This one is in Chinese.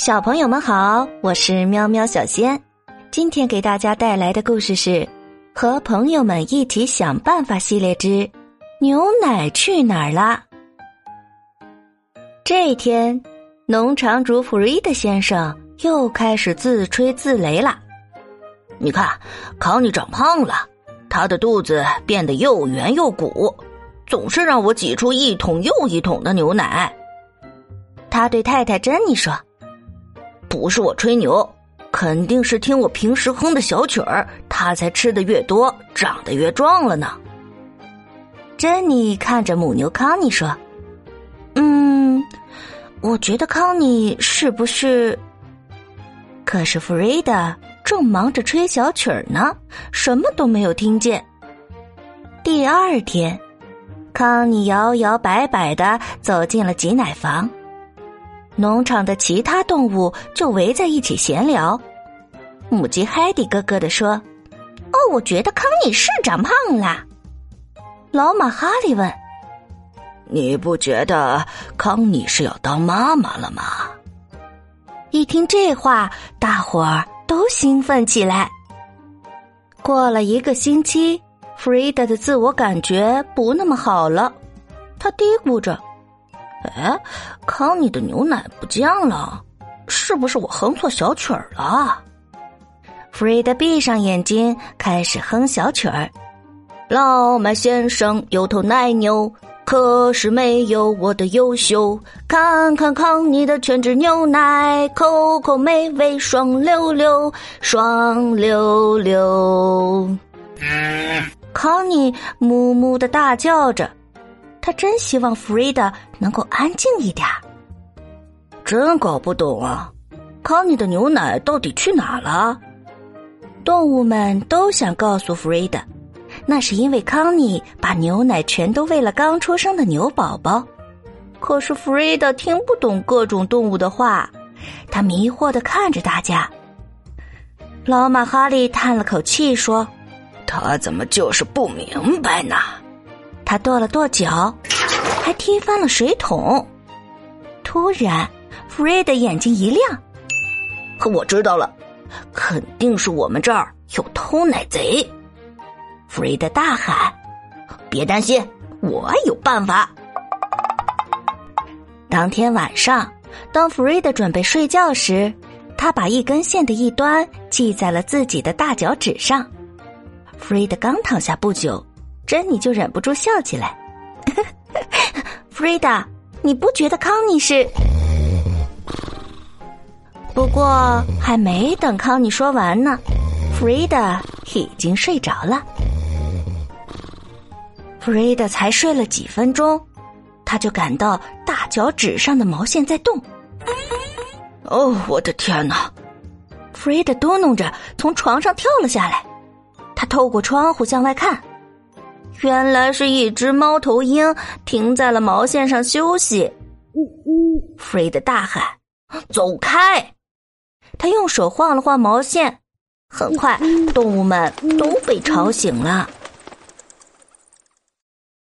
小朋友们好，我是喵喵小仙。今天给大家带来的故事是《和朋友们一起想办法》系列之《牛奶去哪儿了》。这一天，农场主普瑞德先生又开始自吹自擂了。你看，康妮长胖了，他的肚子变得又圆又鼓，总是让我挤出一桶又一桶的牛奶。他对太太珍妮说：“不是我吹牛，肯定是听我平时哼的小曲儿，他才吃的越多，长得越壮了呢。”珍妮看着母牛康妮说：“嗯，我觉得康妮是不是？”可是弗瑞德正忙着吹小曲儿呢，什么都没有听见。第二天，康妮摇摇摆摆的走进了挤奶房。农场的其他动物就围在一起闲聊。母鸡海蒂咯咯的说：“哦，我觉得康妮是长胖了。”老马哈利问：“你不觉得康妮是要当妈妈了吗？”一听这话，大伙儿都兴奋起来。过了一个星期，弗瑞德的自我感觉不那么好了，他嘀咕着。哎，康妮的牛奶不见了，是不是我哼错小曲儿了？弗瑞德闭上眼睛，开始哼小曲儿。老麦先生有头奶牛，可是没有我的优秀。看看康妮的全脂牛奶，口口美味，爽溜溜，爽溜溜。康妮木木的大叫着。他真希望弗瑞德能够安静一点。真搞不懂啊，康妮的牛奶到底去哪了？动物们都想告诉弗瑞德，那是因为康妮把牛奶全都喂了刚出生的牛宝宝。可是弗瑞德听不懂各种动物的话，他迷惑的看着大家。老马哈利叹了口气说：“他怎么就是不明白呢？”他跺了跺脚，还踢翻了水桶。突然，弗瑞的眼睛一亮：“可我知道了，肯定是我们这儿有偷奶贼！”弗瑞德大喊：“别担心，我有办法！”当天晚上，当弗瑞德准备睡觉时，他把一根线的一端系在了自己的大脚趾上。弗瑞德刚躺下不久。珍妮就忍不住笑起来。弗瑞达，你不觉得康妮是？不过还没等康妮说完呢，弗瑞达已经睡着了。弗瑞达才睡了几分钟，他就感到大脚趾上的毛线在动。哦，我的天哪！弗瑞达嘟哝着从床上跳了下来，他透过窗户向外看。原来是一只猫头鹰停在了毛线上休息。呜呜！弗瑞德大喊：“走开！”他用手晃了晃毛线，很快动物们都被吵醒了。